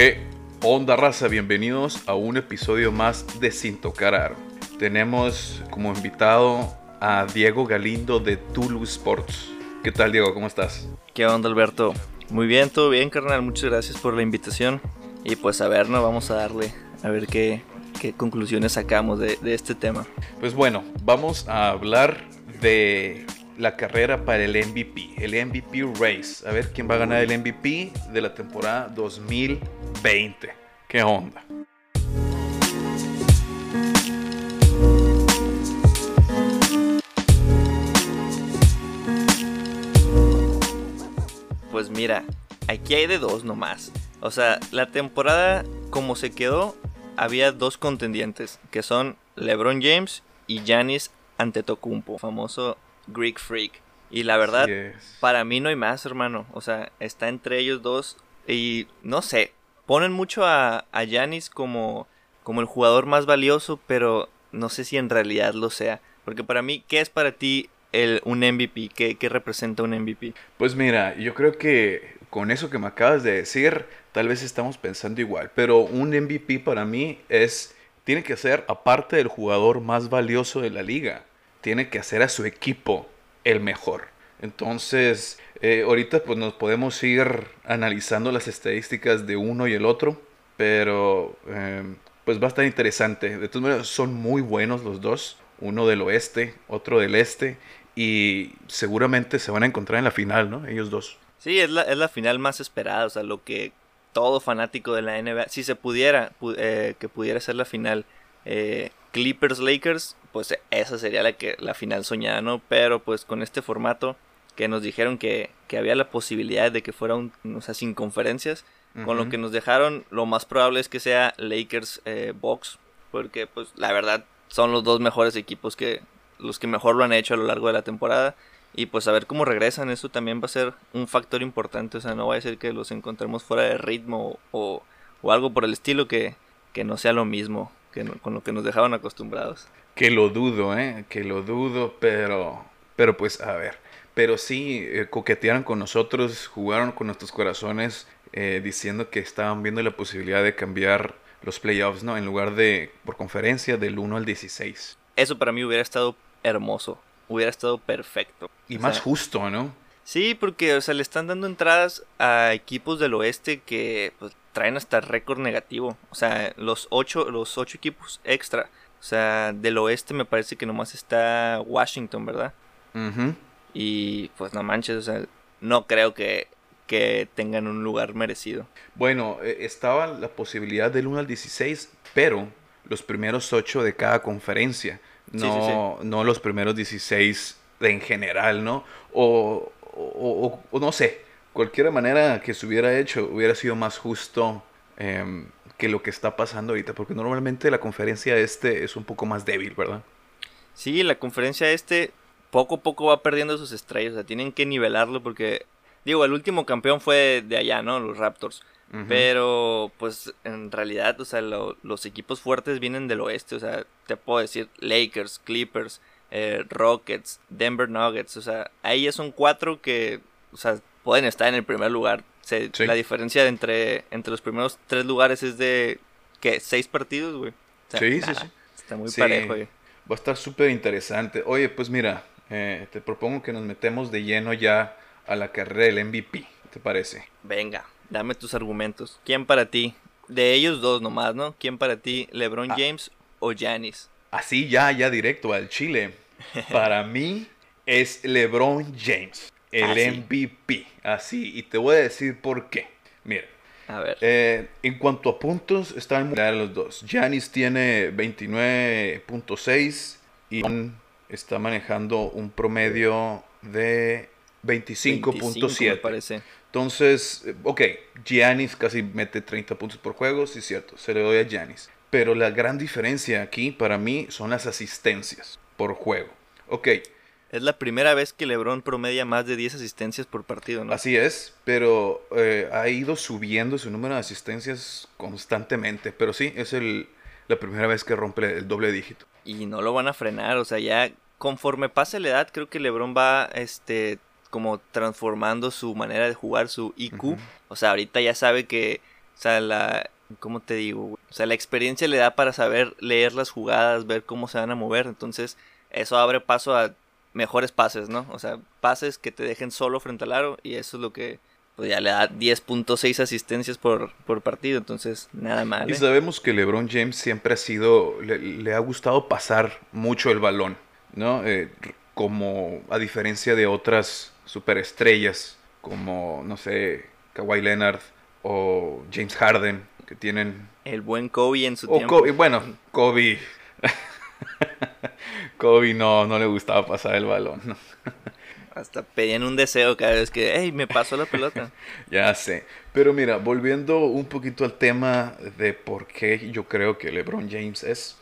¿Qué onda raza? Bienvenidos a un episodio más de Sin Tocar Aro. Tenemos como invitado a Diego Galindo de Tulu Sports. ¿Qué tal Diego? ¿Cómo estás? ¿Qué onda Alberto? Muy bien, todo bien carnal, muchas gracias por la invitación. Y pues a ver, ¿no? Vamos a darle, a ver qué, qué conclusiones sacamos de, de este tema. Pues bueno, vamos a hablar de la carrera para el MVP, el MVP Race. A ver quién va a ganar el MVP de la temporada 2020. ¿Qué onda? Pues mira, aquí hay de dos nomás. O sea, la temporada como se quedó, había dos contendientes, que son LeBron James y Giannis Antetokounmpo, famoso Greek Freak. Y la verdad, para mí no hay más, hermano. O sea, está entre ellos dos. Y no sé, ponen mucho a, a Giannis como, como el jugador más valioso, pero no sé si en realidad lo sea. Porque para mí, ¿qué es para ti el, un MVP? ¿Qué, ¿Qué representa un MVP? Pues mira, yo creo que con eso que me acabas de decir, tal vez estamos pensando igual. Pero un MVP para mí es, tiene que ser, aparte del jugador más valioso de la liga, tiene que hacer a su equipo el mejor. Entonces, eh, ahorita pues nos podemos ir analizando las estadísticas de uno y el otro, pero eh, pues va a estar interesante. De todas maneras, son muy buenos los dos, uno del oeste, otro del este, y seguramente se van a encontrar en la final, ¿no? Ellos dos. Sí, es la, es la final más esperada, o sea, lo que todo fanático de la NBA, si se pudiera, eh, que pudiera ser la final eh, Clippers Lakers, pues esa sería la que la final soñada, ¿no? Pero pues con este formato que nos dijeron que, que había la posibilidad de que fuera un, o sea, sin conferencias, con lo que nos dejaron, lo más probable es que sea Lakers eh, Box, porque pues la verdad son los dos mejores equipos que los que mejor lo han hecho a lo largo de la temporada. Y pues a ver cómo regresan, eso también va a ser un factor importante. O sea, no va a ser que los encontremos fuera de ritmo o, o algo por el estilo que, que no sea lo mismo que con lo que nos dejaban acostumbrados. Que lo dudo, ¿eh? Que lo dudo, pero, pero pues a ver. Pero sí, eh, coquetearon con nosotros, jugaron con nuestros corazones, eh, diciendo que estaban viendo la posibilidad de cambiar los playoffs, ¿no? En lugar de por conferencia del 1 al 16. Eso para mí hubiera estado hermoso, hubiera estado perfecto. Y o más sea, justo, ¿no? Sí, porque, o sea, le están dando entradas a equipos del oeste que pues, traen hasta récord negativo. O sea, los ocho, los ocho equipos extra. O sea, del oeste me parece que nomás está Washington, ¿verdad? Uh Y pues no manches, o sea, no creo que, que tengan un lugar merecido. Bueno, eh, estaba la posibilidad del 1 al 16, pero los primeros 8 de cada conferencia, no, sí, sí, sí. no los primeros 16 en general, ¿no? O, o, o, o, no sé, cualquier manera que se hubiera hecho hubiera sido más justo eh, que lo que está pasando ahorita, porque normalmente la conferencia este es un poco más débil, ¿verdad? Sí, la conferencia este poco a poco va perdiendo sus estrellas, o sea, tienen que nivelarlo porque, digo, el último campeón fue de allá, ¿no? Los Raptors. Uh -huh. Pero, pues, en realidad, o sea, lo, los equipos fuertes vienen del oeste, o sea, te puedo decir Lakers, Clippers, eh, Rockets, Denver Nuggets, o sea, ahí ya son cuatro que, o sea, pueden estar en el primer lugar. Se, sí. La diferencia entre, entre los primeros tres lugares es de, ¿qué? ¿Seis partidos, güey? O sea, sí, sí, sí. Está muy sí. parejo, güey. Va a estar súper interesante. Oye, pues mira, eh, te propongo que nos metemos de lleno ya a la carrera del MVP. ¿Te parece? Venga, dame tus argumentos. ¿Quién para ti? De ellos dos nomás, ¿no? ¿Quién para ti? ¿LeBron ah. James o Giannis? Así ya, ya directo al Chile. Para mí es LeBron James, el Así. MVP. Así, y te voy a decir por qué. Mira. A ver. Eh, en cuanto a puntos, están muy los dos. Giannis tiene 29.6 y está manejando un promedio de 25.7. parece. Entonces, ok, Giannis casi mete 30 puntos por juego, sí es cierto, se le doy a Giannis. Pero la gran diferencia aquí para mí son las asistencias por juego. Ok. Es la primera vez que LeBron promedia más de 10 asistencias por partido, ¿no? Así es, pero eh, ha ido subiendo su número de asistencias constantemente. Pero sí, es el, la primera vez que rompe el doble dígito. Y no lo van a frenar, o sea, ya conforme pase la edad, creo que LeBron va este, como transformando su manera de jugar, su IQ. Uh -huh. O sea, ahorita ya sabe que O sea, la, ¿cómo te digo? O sea, la experiencia le da para saber leer las jugadas, ver cómo se van a mover. Entonces, eso abre paso a mejores pases, ¿no? O sea, pases que te dejen solo frente al aro y eso es lo que pues ya le da 10.6 asistencias por, por, partido, entonces nada mal. Y ¿eh? sabemos que LeBron James siempre ha sido, le, ha gustado pasar mucho el balón, ¿no? Eh, como a diferencia de otras superestrellas como, no sé, Kawhi Leonard o James Harden, que tienen... El buen Kobe en su tiempo. Kobe, bueno, Kobe... Kobe no, no le gustaba pasar el balón. ¿no? Hasta pedían un deseo cada vez que, hey, me pasó la pelota. ya sé. Pero mira, volviendo un poquito al tema de por qué yo creo que LeBron James es.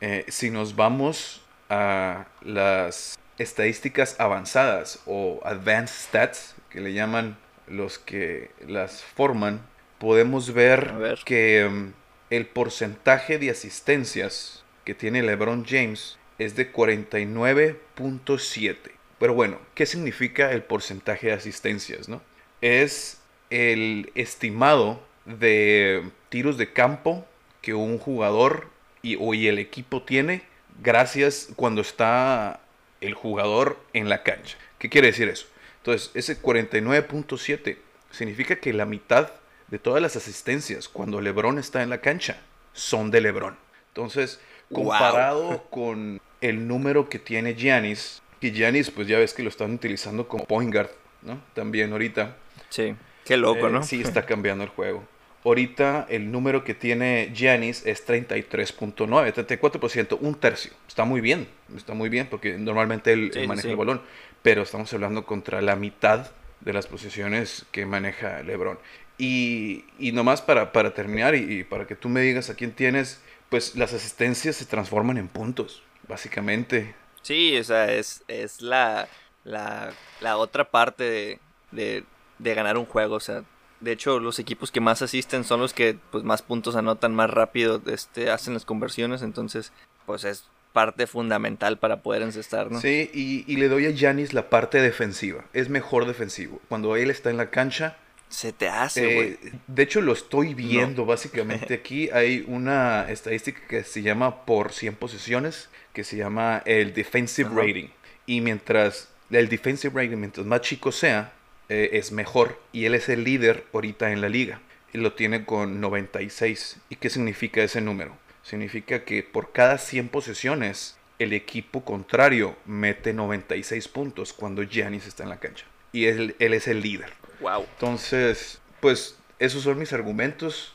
Eh, si nos vamos a las estadísticas avanzadas o advanced stats, que le llaman los que las forman, podemos ver, que um, el porcentaje de asistencias que tiene LeBron James es de 49.7. Pero bueno, ¿qué significa el porcentaje de asistencias? No? Es el estimado de tiros de campo que un jugador y, o el equipo tiene gracias cuando está el jugador en la cancha. ¿Qué quiere decir eso? Entonces, ese 49.7 significa que la mitad de todas las asistencias cuando LeBron está en la cancha son de LeBron. Entonces, comparado con el número que tiene Giannis, y Giannis, pues ya ves que lo están utilizando como point guard, ¿no? También ahorita. Sí, qué loco, eh, ¿no? Sí, está cambiando el juego. Ahorita el número que tiene Giannis es 33.9, 34%, un tercio. Está muy bien, está muy bien porque normalmente él, maneja el balón, pero estamos hablando contra la mitad de las posiciones que maneja LeBron. Y, y nomás para, para terminar y, y para que tú me digas a quién tienes, pues las asistencias se transforman en puntos, básicamente. Sí, o sea, es, es la, la, la otra parte de, de, ganar un juego. O sea, de hecho, los equipos que más asisten son los que pues más puntos anotan más rápido, este, hacen las conversiones. Entonces, pues es parte fundamental para poder encestar, ¿no? Sí, y, y le doy a Yanis la parte defensiva. Es mejor defensivo. Cuando él está en la cancha, se te hace, güey. Eh, de hecho, lo estoy viendo básicamente aquí. Hay una estadística que se llama por 100 posiciones, que se llama el defensive rating. Y mientras el defensive rating, mientras más chico sea, eh, es mejor. Y él es el líder ahorita en la liga. Y lo tiene con 96. ¿Y qué significa ese número? Significa que por cada 100 posesiones, el equipo contrario mete 96 puntos cuando Giannis está en la cancha. Y él es el líder. Wow. Entonces, pues esos son mis argumentos.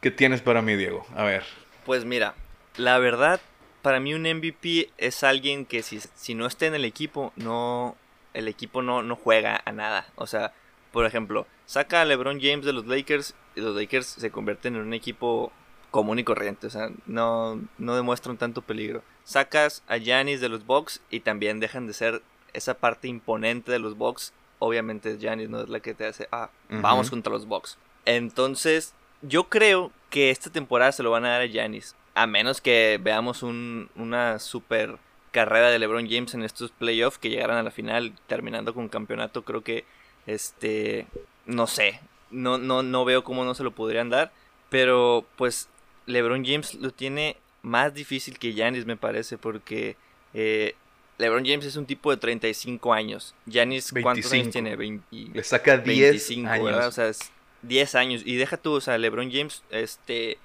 ¿Qué tienes para mí, Diego? A ver. Pues mira, la verdad, para mí un MVP es alguien que si, si no está en el equipo, no el equipo no, no juega a nada. O sea, por ejemplo, saca a LeBron James de los Lakers y los Lakers se convierten en un equipo común y corriente. O sea, no, no demuestran tanto peligro. Sacas a Giannis de los Bucks y también dejan de ser esa parte imponente de los Bucks obviamente Janis no es la que te hace, ah, vamos contra los Bucks. Entonces, yo creo que esta temporada se lo van a dar a Janis. A menos que veamos una super carrera de LeBron James en estos playoffs que llegaran a la final terminando con campeonato. Creo que, este, no sé, no, no, no veo cómo no se lo podrían dar. Pero, pues, LeBron James lo tiene más difícil que Janis, me parece, porque eh, LeBron James es un tipo de 35 años. Giannis, ¿cuántos años tiene? Le saca 10 años. ¿verdad? O sea, es 10 años. Y deja tú, o sea, LeBron James, este,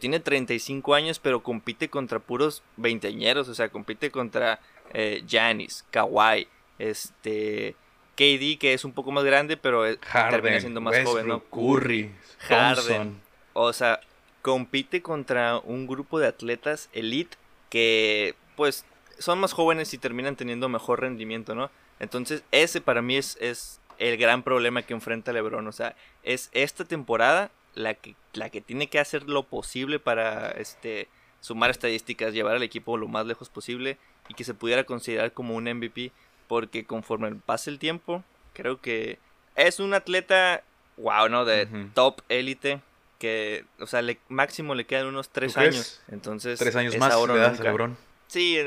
tiene 35 años, pero compite contra puros veinteañeros. O sea, compite contra eh, Giannis, Kawhi, este, KD, que es un poco más grande, pero termina siendo más joven, ¿no? Curry, Harden. O sea, compite contra un grupo de atletas elite que, pues, son más jóvenes y terminan teniendo mejor rendimiento, ¿no? Entonces, ese para mí es, es el gran problema que enfrenta LeBron. O sea, es esta temporada la que, la que tiene que hacer lo posible para este, sumar estadísticas, llevar al equipo lo más lejos posible y que se pudiera considerar como un MVP. Porque conforme pase el tiempo, creo que es un atleta, wow, ¿no? De top élite. Que, o sea, le, máximo le quedan unos tres años. Entonces, tres años más ahora LeBron. Sí,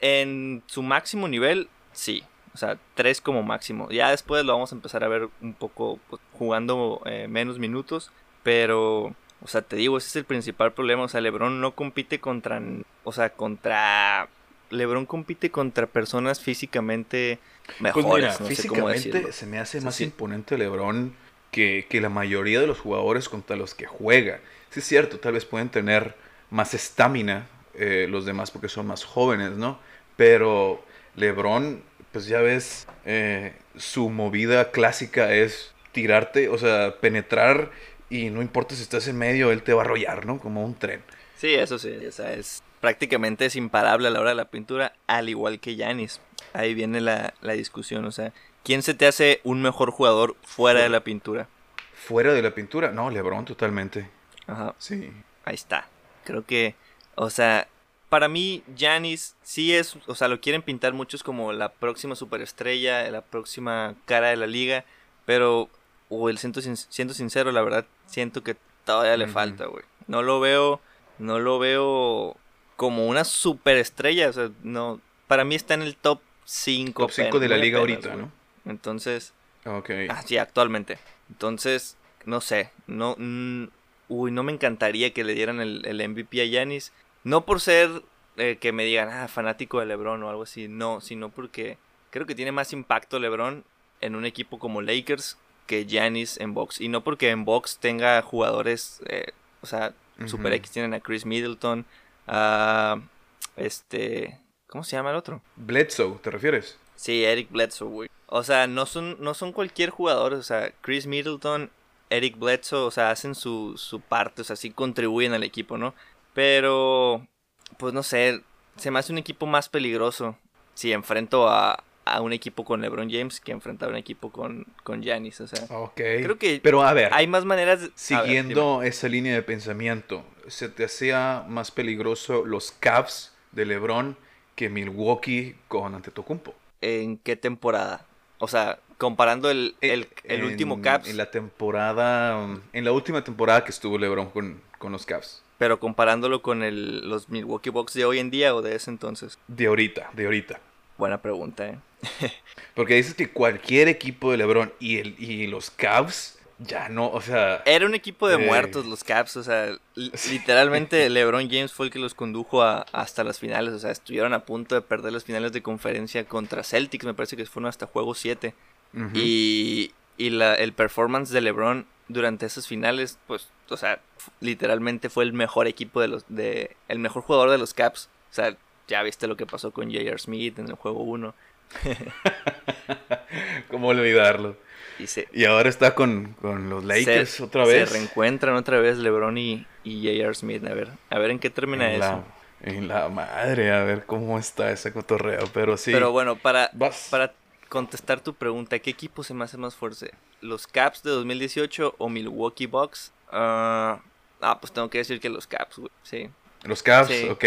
en su máximo nivel, sí. O sea, tres como máximo. Ya después lo vamos a empezar a ver un poco pues, jugando eh, menos minutos. Pero, o sea, te digo, ese es el principal problema. O sea, LeBron no compite contra, o sea, contra... LeBron compite contra personas físicamente mejores. Pues mira, físicamente se me hace más imponente LeBron que, que, la mayoría de los jugadores contra los que juega. Sí es cierto, tal vez pueden tener más estamina eh, los demás porque son más jóvenes, ¿no? Pero LeBron, pues ya ves, eh, su movida clásica es tirarte, o sea, penetrar y no importa si estás en medio, él te va a arrollar, ¿no? Como un tren. Sí, eso sí, o sea, es prácticamente es imparable a la hora de la pintura, al igual que Yanis. Ahí viene la, la discusión, o sea, ¿quién se te hace un mejor jugador fuera de la pintura? Fuera de la pintura, no, LeBron totalmente. Ajá. Sí. Ahí está. Creo que, o sea, para mí, Janis sí es, o sea, lo quieren pintar muchos como la próxima superestrella, la próxima cara de la liga, pero, o el siento, siento sincero, la verdad, siento que todavía le falta, güey. No lo veo, no lo veo como una superestrella, o sea, no, para mí está en el top 5. Top 5 de la liga ahorita, ¿no? Entonces, ok. Ah, sí, actualmente. Entonces, no sé, no, uy, no me encantaría que le dieran el, el MVP a Yanis no por ser eh, que me digan, ah, fanático de LeBron o algo así, no, sino porque creo que tiene más impacto LeBron en un equipo como Lakers que Giannis en box. Y no porque en box tenga jugadores, eh, o sea, Super X tienen a Chris Middleton, a este, ¿cómo se llama el otro? Bledsoe, ¿te refieres? Sí, Eric Bledsoe, güey. O sea, no son, no son cualquier jugador, o sea, Chris Middleton, Eric Bledsoe, o sea, hacen su, su parte, o sea, sí contribuyen al equipo, ¿no? Pero, pues no sé, se me hace un equipo más peligroso si enfrento a, a un equipo con LeBron James que enfrentar a un equipo con, con Giannis. O sea, creo que Pero a ver, hay más maneras. siguiendo esa línea de pensamiento, ¿se te hacía más peligroso los Cavs de LeBron que Milwaukee con Antetokounmpo? ¿En qué temporada? O sea, comparando el, el, el último Cavs. En la temporada. En la última temporada que estuvo LeBron con, con los Cavs. Pero comparándolo con el, los Milwaukee Bucks de hoy en día o de ese entonces. De ahorita, de ahorita. Buena pregunta, ¿eh? Porque dices que cualquier equipo de LeBron y, el, y los Cavs ya no, o sea... Era un equipo de eh, muertos los Cavs, o sea, literalmente LeBron James fue el que los condujo a, hasta las finales, o sea, estuvieron a punto de perder las finales de conferencia contra Celtics, me parece que fueron hasta juego 7. Y, y la, el performance de LeBron durante esas finales, pues, o sea, literalmente fue el mejor equipo de los, de, el mejor jugador de los Caps. O sea, ya viste lo que pasó con J.R. Smith en el juego 1. ¿Cómo olvidarlo? Y, y ahora está con, los Lakers otra vez. Se reencuentran otra vez LeBron y, y J.R. Smith. A ver, a ver en qué termina eso. en la madre, a ver cómo está ese cotorreo. Pero sí. Pero bueno, para, para contestar tu pregunta, ¿qué equipo se me hace más fuerte? ¿Los Caps de 2018 o Milwaukee Bucks? ah, ah pues tengo que decir que los Caps, güey. Sí. Los Caps, ok,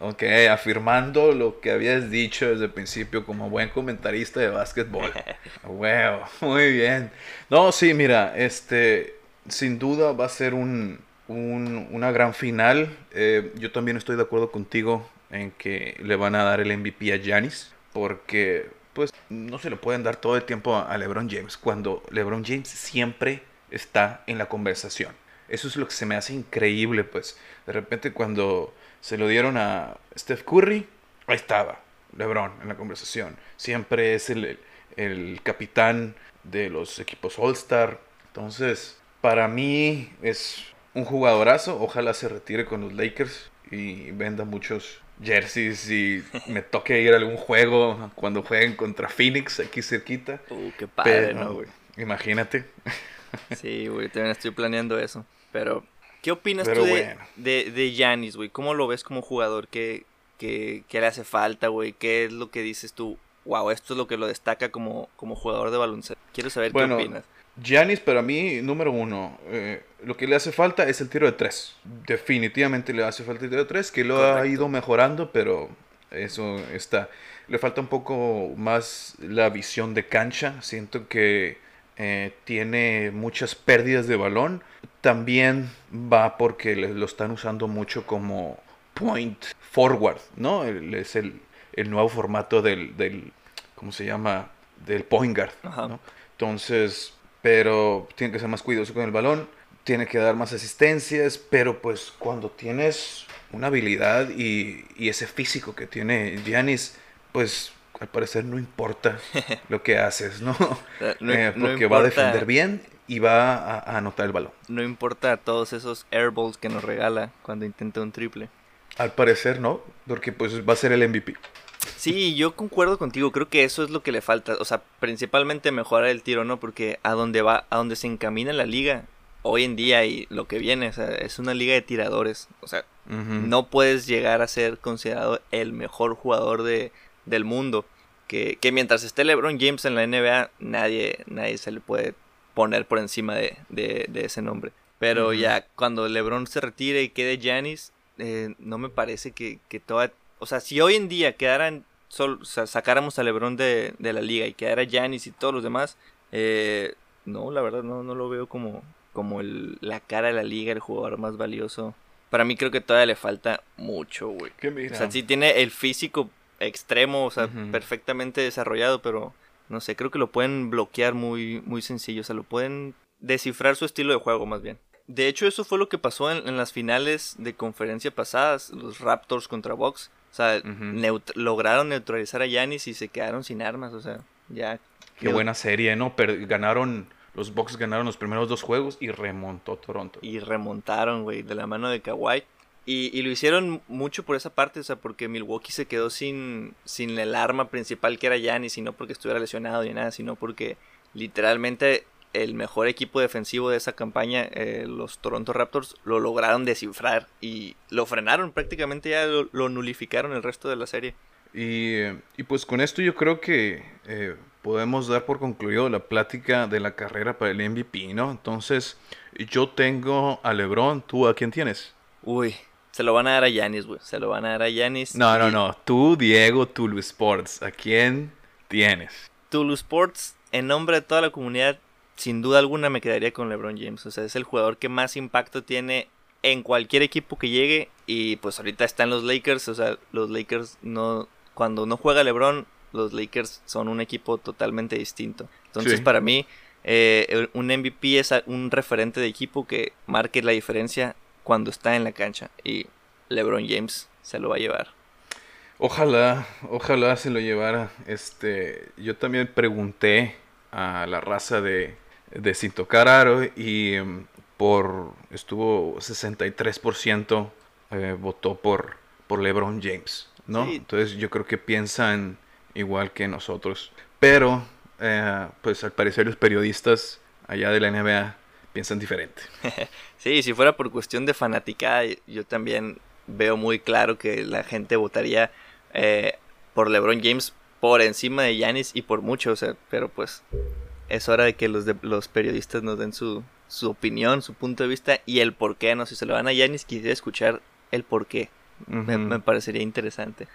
ok, afirmando lo que habías dicho desde el principio como buen comentarista de básquetbol. wow, muy bien. No, sí, mira, este, sin duda va a ser un, un, una gran final. Eh, yo también estoy de acuerdo contigo en que le van a dar el MVP a Giannis, porque pues no se lo pueden dar todo el tiempo a LeBron James, cuando LeBron James siempre está en la conversación. Eso es lo que se me hace increíble, pues. De repente cuando se lo dieron a Steph Curry, ahí estaba, LeBron en la conversación. Siempre es el, el capitán de los equipos All-Star. Entonces, para mí es un jugadorazo. Ojalá se retire con los Lakers y venda muchos jerseys y me toque ir a algún juego cuando jueguen contra Phoenix aquí cerquita. Uh, qué padre, ¿no, güey? Imagínate. Sí, güey, también estoy planeando eso. Pero, ¿qué opinas tú de, de, de Giannis, güey? ¿Cómo lo ves como jugador? ¿Qué, qué, qué le hace falta, güey? ¿Qué es lo que dices tú? Wow, esto es lo que lo destaca como, como jugador de baloncesto. Quiero saber qué opinas. Giannis para mí, número uno, eh, lo que le hace falta es el tiro de tres. Definitivamente le hace falta el tiro de tres, que lo ha ido mejorando, pero eso está. Le falta un poco más la visión de cancha. Siento que eh, tiene muchas pérdidas de balón. También va porque lo están usando mucho como point forward, ¿no? es el, nuevo formato del, del, ¿cómo se llama? Del point guard, ¿no? Entonces, pero tiene que ser más cuidadoso con el balón. tiene que dar más asistencias, pero pues cuando tienes una habilidad y, y ese físico que tiene Giannis, pues al parecer no importa lo que haces, ¿no? no, Eh, no porque va a defender bien y va a, a anotar el balón. No importa todos esos airballs que nos regala cuando intenta un triple. Al parecer no, porque pues va a ser el MVP. Sí, yo concuerdo contigo, creo que eso es lo que le falta, o sea, principalmente mejorar el tiro, ¿no? Porque a donde va, a donde se encamina la liga hoy en día y lo que viene, o sea, es una liga de tiradores, o sea, no puedes llegar a ser considerado el mejor jugador de, del mundo. Que, que mientras esté LeBron James en la NBA, nadie, nadie se le puede poner por encima de, de- de ese nombre. Pero ya cuando LeBron se retire y quede Giannis, eh, no me parece que, que toda... O sea, si hoy en día quedaran... Sol, sacáramos a LeBron de, de la liga y quedara Giannis y todos los demás, eh, no, la verdad no, no lo veo como, como el- la cara de la liga, el jugador más valioso. Para mí creo que todavía le falta mucho, güey. O sea, sí tiene el físico extremo, o sea, perfectamente desarrollado, pero no sé, creo que lo pueden bloquear muy, muy sencillo, o sea, lo pueden descifrar su estilo de juego más bien. De hecho, eso fue lo que pasó en, en las finales de conferencia pasadas, los Raptors contra Bucks. O sea, neut- lograron neutralizar a Giannis y se quedaron sin armas, o sea, ya... qué buena serie, ¿no? Pero ganaron, los Bucks ganaron los primeros dos juegos y remontó Toronto. y remontaron, güey, de la mano de Kawhi. Y, y lo hicieron mucho por esa parte, o sea, porque Milwaukee se quedó sin, sin el arma principal que era Giannis, y no porque estuviera lesionado ni nada, sino porque literalmente el mejor equipo defensivo de esa campaña, eh, los Toronto Raptors, lo lograron descifrar y lo frenaron prácticamente, ya lo, lo nulificaron el resto de la serie. Y, y pues con esto yo creo que eh, podemos dar por concluido la plática de la carrera para el MVP, ¿no? Entonces, yo tengo a LeBron, ¿tú a quién tienes? Uy, se lo van a dar a Giannis, güey, se lo van a dar a Giannis. No, no, no, tú, Diego Tulu Sports, ¿a quién tienes? Tulu Sports, en nombre de toda la comunidad, sin duda alguna me quedaría con LeBron James. O sea, es el jugador que más impacto tiene en cualquier equipo que llegue. Y pues ahorita están los Lakers. O sea, los Lakers no. Cuando no juega LeBron, los Lakers son un equipo totalmente distinto. Entonces, Sí. para mí, eh, un MVP es un referente de equipo que marque la diferencia cuando está en la cancha. Y LeBron James se lo va a llevar. Ojalá, ojalá se lo llevara. Este, yo también pregunté a la raza de, de Sin Tocar Aro y em, por estuvo 63% eh, votó por, por LeBron James, ¿no? Sí. Entonces yo creo que piensan igual que nosotros. Pero, eh, pues al parecer los periodistas allá de la NBA piensan diferente. Sí, si fuera por cuestión de fanaticada, yo también veo muy claro que la gente votaría eh, por LeBron James por encima de Giannis y por mucho, o sea, pero pues es hora de que los, de- los periodistas nos den su, su opinión, su punto de vista y el por qué, ¿no? Si se lo van a Giannis, quisiera escuchar el por qué. Me, parecería interesante.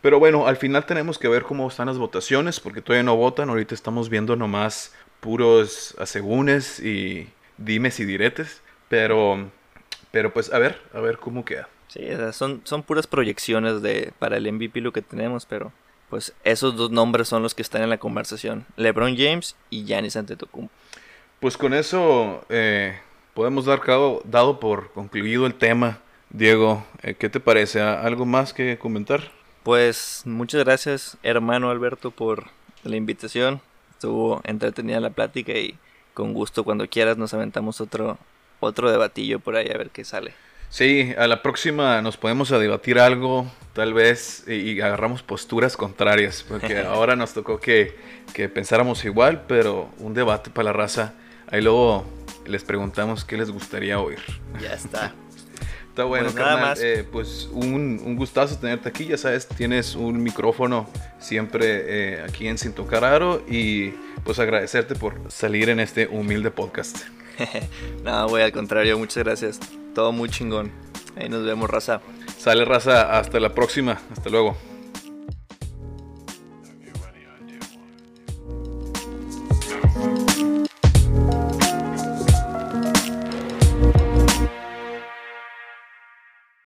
Pero bueno, al final tenemos que ver cómo están las votaciones, porque todavía no votan. Ahorita estamos viendo nomás puros asegúnes y dimes y diretes. Pero, pero pues a ver, a ver cómo queda. Sí, son, son puras proyecciones de, para el MVP lo que tenemos, pero pues esos dos nombres son los que están en la conversación. LeBron James y Giannis Antetokounmpo. Pues con eso eh, podemos dar cabo, dado por concluido el tema. Diego, eh, ¿qué te parece? ¿Algo más que comentar? Pues muchas gracias, hermano Alberto, por la invitación. Estuvo entretenida la plática y con gusto cuando quieras nos aventamos otro otro debatillo por ahí a ver qué sale. Sí, a la próxima nos podemos a debatir algo, tal vez, y, y agarramos posturas contrarias, porque ahora nos tocó que, que pensáramos igual, pero un debate para la raza. Ahí luego les preguntamos qué les gustaría oír. Ya está. Está bueno, Pues nada más. Eh, pues un, un gustazo tenerte aquí, ya sabes, tienes un micrófono siempre eh, aquí en Sin Tocar Aro y pues agradecerte por salir en este humilde podcast. no, güey, al contrario, muchas gracias. Todo muy chingón. Ahí nos vemos, raza. Sale raza, hasta la próxima, hasta luego.